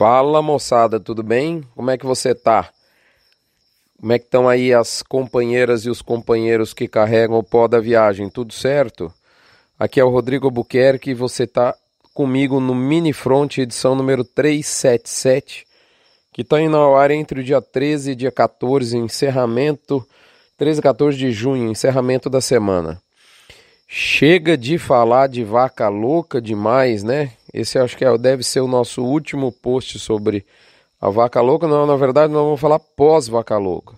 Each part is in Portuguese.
Fala moçada, tudo bem? Como é que você tá? Como é que estão aí as companheiras e os companheiros que carregam o pó da viagem? Tudo certo? Aqui é o Rodrigo Albuquerque e você tá comigo no Mini Front, edição número 377, que está indo ao ar entre o dia 13 e dia 14, encerramento, 13 e 14 de junho, encerramento da semana. Chega de falar de vaca louca demais, né? Esse acho que é, deve ser o nosso último post sobre a vaca louca. Não, na verdade, nós vamos falar pós-vaca louca.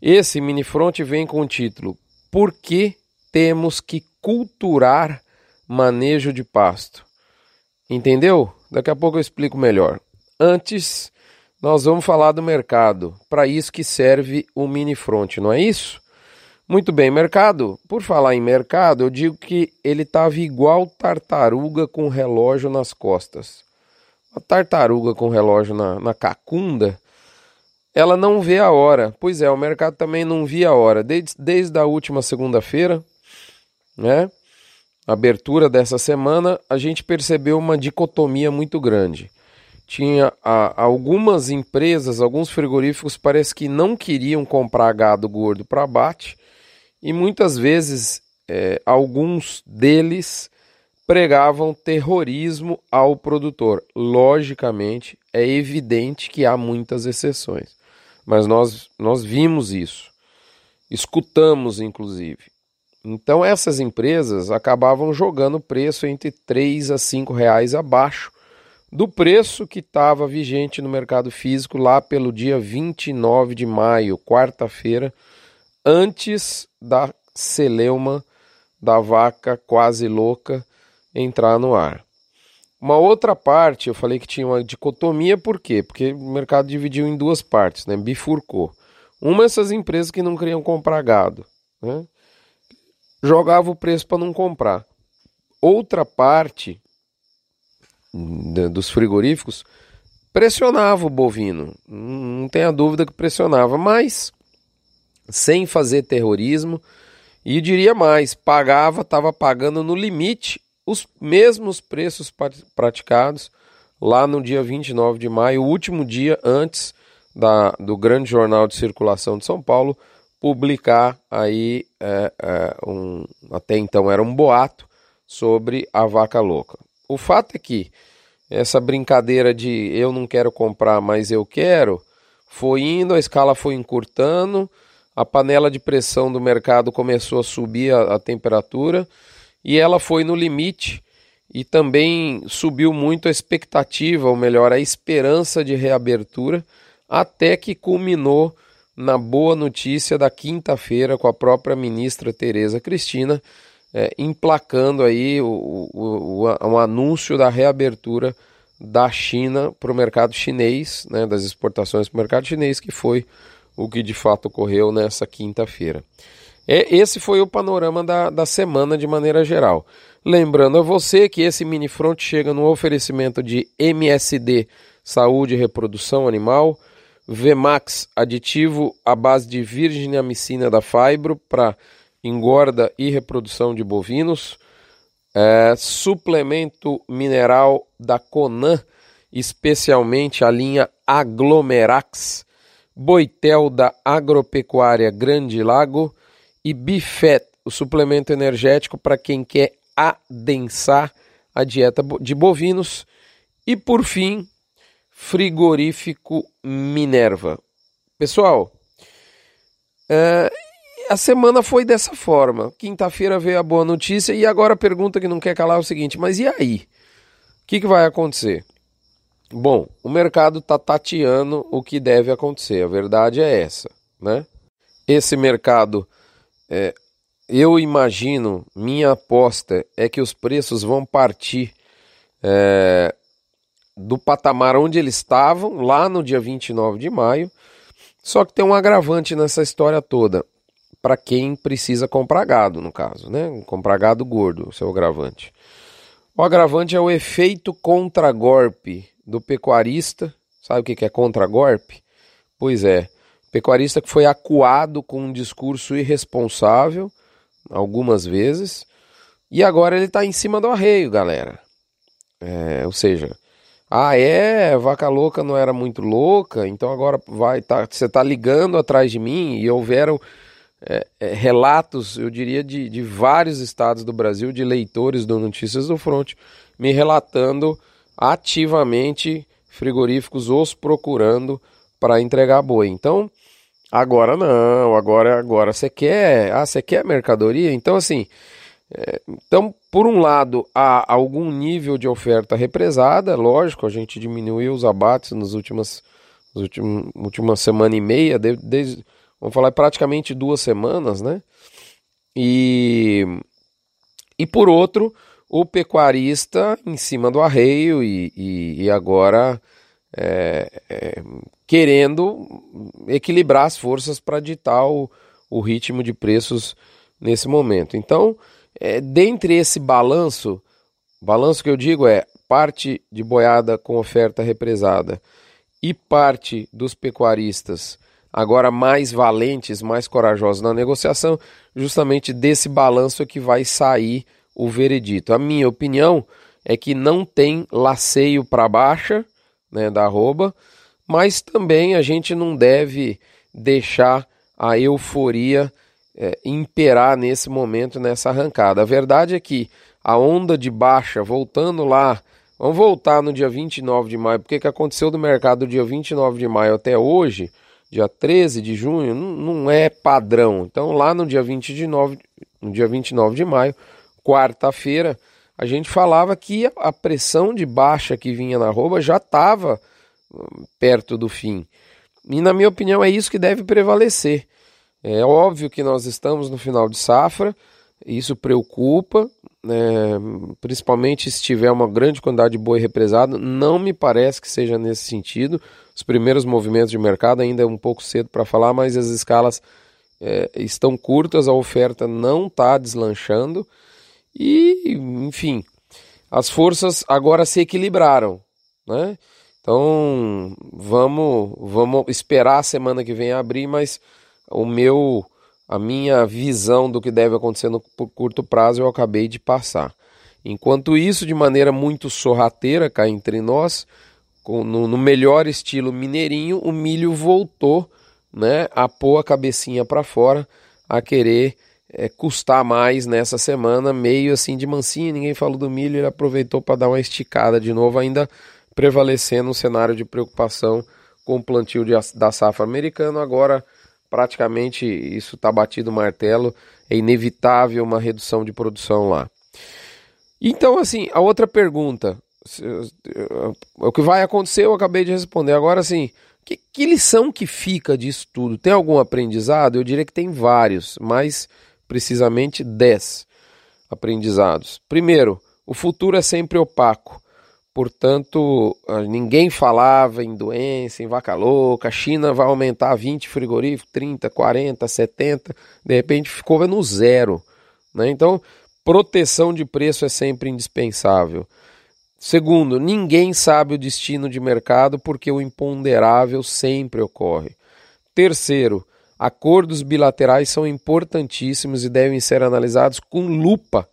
Esse mini front vem com o título Por que temos que culturar manejo de pasto? Entendeu? Daqui a pouco eu explico melhor. Antes, nós vamos falar do mercado. Para isso que serve o mini front, não é isso? Muito bem, mercado. Por falar em mercado, eu digo que ele estava igual tartaruga com relógio nas costas. A tartaruga com relógio na, na cacunda, ela não vê a hora. Pois é, o mercado também não via a hora. Desde, desde a última segunda-feira, né? Abertura dessa semana, a gente percebeu uma dicotomia muito grande. Tinha a, algumas empresas, alguns frigoríficos, parece que não queriam comprar gado gordo para abate e muitas vezes é, alguns deles pregavam terrorismo ao produtor. Logicamente, é evidente que há muitas exceções, mas nós, nós vimos isso, escutamos inclusive. Então essas empresas acabavam jogando preço entre 3 a 5 reais abaixo do preço que estava vigente no mercado físico lá pelo dia 29 de maio, quarta-feira, antes da celeuma da vaca quase louca entrar no ar. Uma outra parte, eu falei que tinha uma dicotomia, por quê? Porque o mercado dividiu em duas partes, né? bifurcou. Uma essas empresas que não queriam comprar gado, né? jogava o preço para não comprar. Outra parte dos frigoríficos pressionava o bovino, não tenha dúvida que pressionava, mas sem fazer terrorismo e diria mais, pagava, estava pagando no limite os mesmos preços praticados lá no dia 29 de maio, o último dia antes da, do grande jornal de circulação de São Paulo publicar aí é, é, um, até então era um boato sobre a vaca louca. O fato é que essa brincadeira de eu não quero comprar, mas eu quero, foi indo, a escala foi encurtando, a panela de pressão do mercado começou a subir a, a temperatura e ela foi no limite e também subiu muito a expectativa, ou melhor, a esperança de reabertura, até que culminou na boa notícia da quinta-feira com a própria ministra Tereza Cristina é, emplacando aí o, o, o, o, anúncio da reabertura da China para o mercado chinês, né, das exportações para o mercado chinês, que foi o que de fato ocorreu nessa quinta-feira. É, esse foi o panorama da, da semana de maneira geral. Lembrando a você que esse mini front chega no oferecimento de MSD Saúde e Reprodução Animal, Vmax aditivo à base de virginiamicina da Fibro para engorda e reprodução de bovinos, é, suplemento mineral da Conan, especialmente a linha Aglomerax Boitel da Agropecuária Grande Lago e Bifet, o suplemento energético para quem quer adensar a dieta de bovinos. E por fim, frigorífico Minerva. Pessoal, uh, a semana foi dessa forma. Quinta-feira veio a boa notícia e agora a pergunta que não quer calar é o seguinte: mas e aí? O que, que vai acontecer? Bom, o mercado está tateando o que deve acontecer, a verdade é essa, né? Esse mercado, é, eu imagino, minha aposta é que os preços vão partir é, do patamar onde eles estavam, lá no dia 29 de maio, só que tem um agravante nessa história toda, para quem precisa comprar gado, no caso, né? Comprar gado gordo, seu agravante. O agravante é o efeito contra-golpe do pecuarista. Sabe o que é contra-golpe? Pois é, pecuarista que foi acuado com um discurso irresponsável, algumas vezes, e agora ele está em cima do arreio, galera. É, ou seja, Ah, é, vaca louca não era muito louca, então agora vai, tá, você está ligando atrás de mim e houveram é, é, relatos, eu diria, de, de vários estados do Brasil, de leitores do Notícias do Front, me relatando ativamente frigoríficos os procurando para entregar boi. Então, agora não, agora agora você quer, ah, você quer mercadoria? Então assim, é, então por um lado há algum nível de oferta represada, lógico, a gente diminuiu os abates nas últimas, nas últimas última semana e meia, desde, vamos falar praticamente duas semanas, né? E e por outro o pecuarista em cima do arreio e, e, e agora é, é, querendo equilibrar as forças para ditar o, o, ritmo de preços nesse momento. Então, é, dentre esse balanço, balanço que eu digo é parte de boiada com oferta represada e parte dos pecuaristas agora mais valentes, mais corajosos na negociação, justamente desse balanço é que vai sair o veredito. A minha opinião é que não tem laceio para baixa né, da arroba, mas também a gente não deve deixar a euforia é, imperar nesse momento, nessa arrancada. A verdade é que a onda de baixa, voltando lá, vamos voltar no dia 29 de maio, porque que aconteceu do mercado do dia 29 de maio até hoje, dia 13 de junho, não, não é padrão. Então lá no dia 29, no dia 29 de maio, quarta-feira, a gente falava que a pressão de baixa que vinha na arroba já estava hum, perto do fim. E na minha opinião é isso que deve prevalecer. É óbvio que nós estamos no final de safra, isso preocupa, né, principalmente se tiver uma grande quantidade de boi represado. Não me parece que seja nesse sentido. Os primeiros movimentos de mercado ainda é um pouco cedo para falar, mas as escalas é, estão curtas, a oferta não está deslanchando. E, enfim, as forças agora se equilibraram, né? Então, vamos, vamos esperar a semana que vem abrir, mas o meu a minha visão do que deve acontecer no curto prazo eu acabei de passar. Enquanto isso, de maneira muito sorrateira, cá entre nós, no, melhor estilo mineirinho, o milho voltou né, a pôr a cabecinha para fora, a querer é, custar mais nessa semana, meio assim de mansinho, ninguém falou do milho, ele aproveitou para dar uma esticada de novo, ainda prevalecendo um cenário de preocupação com o plantio de, da safra americana. Agora, praticamente, isso está batido martelo, é inevitável uma redução de produção lá. Então, assim, a outra pergunta, o que vai acontecer eu acabei de responder. Agora, assim, que, que lição que fica disso tudo? Tem algum aprendizado? Eu diria que tem vários, mas precisamente 10 aprendizados. Primeiro, o futuro é sempre opaco. Portanto, ah, ninguém falava em doença, em vaca louca, a China vai aumentar 20 frigoríficos, 30, 40, 70, de repente ficou no zero. Né? Então, proteção de preço é sempre indispensável. Segundo, ninguém sabe o destino de mercado porque o imponderável sempre ocorre. Terceiro, Acordos bilaterais são importantíssimos e devem ser analisados com lupa.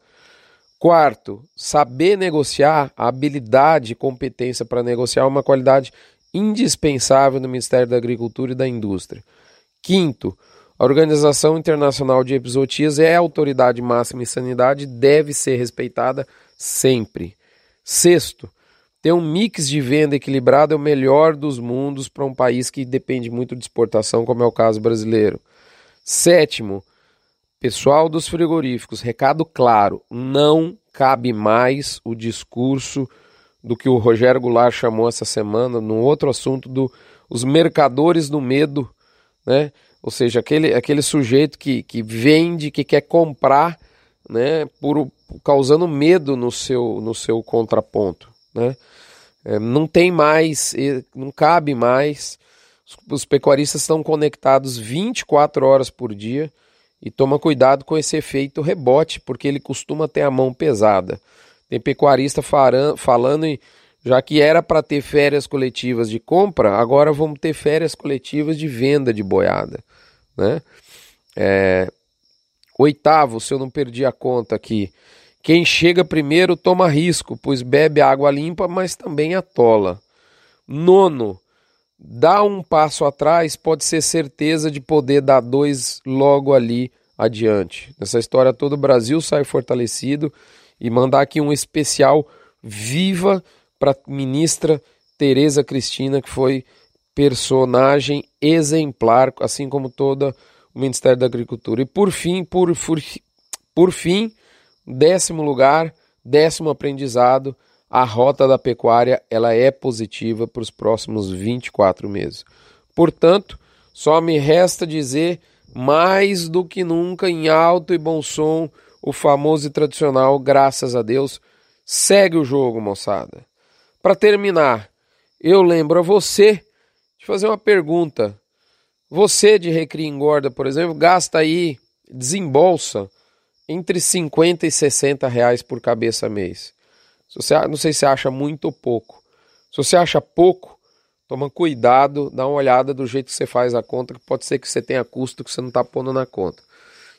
Quarto, saber negociar, a habilidade e competência para negociar é uma qualidade indispensável no Ministério da Agricultura e da Indústria. Quinto, a Organização Internacional de Episotias é a autoridade máxima em sanidade e deve ser respeitada sempre. Sexto, ter um mix de venda equilibrado é o melhor dos mundos para um país que depende muito de exportação, como é o caso brasileiro. Sétimo, pessoal dos frigoríficos, recado claro: não cabe mais o discurso do que o Rogério Goulart chamou essa semana, num outro assunto, do os mercadores do medo, né? Ou seja, aquele, aquele sujeito que, que vende, que quer comprar, né? Por, causando medo no seu, no seu contraponto. Né? É, não tem mais, não cabe mais. Os pecuaristas estão conectados 24 horas por dia e toma cuidado com esse efeito rebote, porque ele costuma ter a mão pesada. Tem pecuarista falando já que era para ter férias coletivas de compra, agora vamos ter férias coletivas de venda de boiada. Né? É, oitavo, se eu não perdi a conta aqui, Quem chega primeiro toma risco, pois bebe água limpa, mas também atola. Nono, dá um passo atrás, pode ser certeza de poder dar dois logo ali adiante. Nessa história toda, o Brasil sai fortalecido e mandar aqui um especial viva para a ministra Tereza Cristina, que foi personagem exemplar, assim como toda o Ministério da Agricultura. E por fim, por, por, por fim, décimo lugar, décimo aprendizado, a rota da pecuária ela é positiva para os próximos 24 meses. Portanto, só me resta dizer mais do que nunca em alto e bom som o famoso e tradicional graças a Deus segue o jogo, moçada. Para terminar, eu lembro a você de fazer uma pergunta. Você de Recria Engorda, por exemplo, gasta aí, desembolsa entre 50 e 60 reais por cabeça mês. Se você, não sei se você acha muito ou pouco. Se você acha pouco, toma cuidado, dá uma olhada do jeito que você faz a conta, que pode ser que você tenha custo que você não está pondo na conta.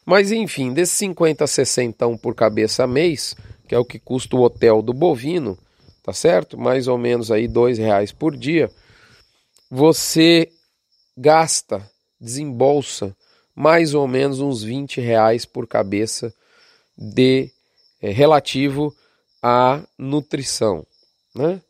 Mas enfim, desses 50 a 60 por cabeça mês, que é o que custa o hotel do bovino, tá certo? Mais ou menos aí dois reais por dia. Você gasta, desembolsa mais ou menos uns 20 reais por cabeça de é, relativo à nutrição, né?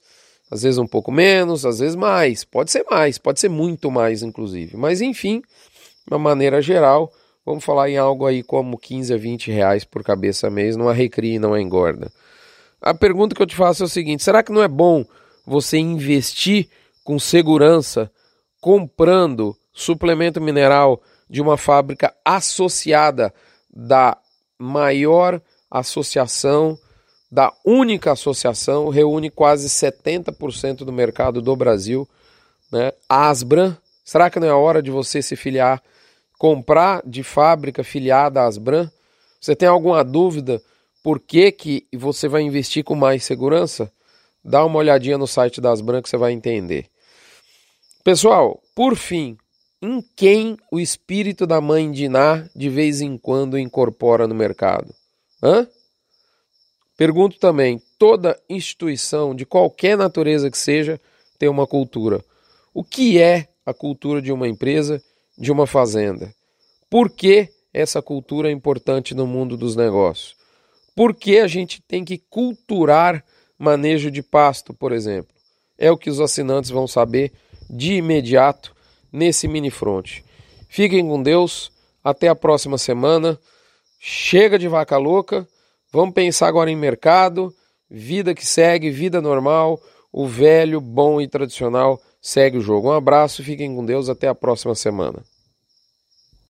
Às vezes um pouco menos, às vezes mais, pode ser mais, pode ser muito mais, inclusive. Mas enfim, de uma maneira geral, vamos falar em algo aí como 15 a 20 reais por cabeça mês, não é recria e não é engorda. A pergunta que eu te faço é o seguinte: será que não é bom você investir com segurança comprando suplemento mineral de uma fábrica associada da maior associação, da única associação, reúne quase 70% do mercado do Brasil, né? Asbran. Será que não é hora de você se filiar, comprar de fábrica filiada à Asbran? Você tem alguma dúvida por que, que você vai investir com mais segurança? Dá uma olhadinha no site das Asbran que você vai entender. Pessoal, por fim, em quem o espírito da mãe Diná de vez em quando incorpora no mercado? Hã? Pergunto também: toda instituição, de qualquer natureza que seja, tem uma cultura. O que é a cultura de uma empresa, de uma fazenda? Por que essa cultura é importante no mundo dos negócios? Por que a gente tem que culturar manejo de pasto, por exemplo? É o que os assinantes vão saber de imediato nesse mini front. Fiquem com Deus, até a próxima semana. Chega de vaca louca, vamos pensar agora em mercado, vida que segue, vida normal, o velho, bom e tradicional segue o jogo. Um abraço, fiquem com Deus, até a próxima semana.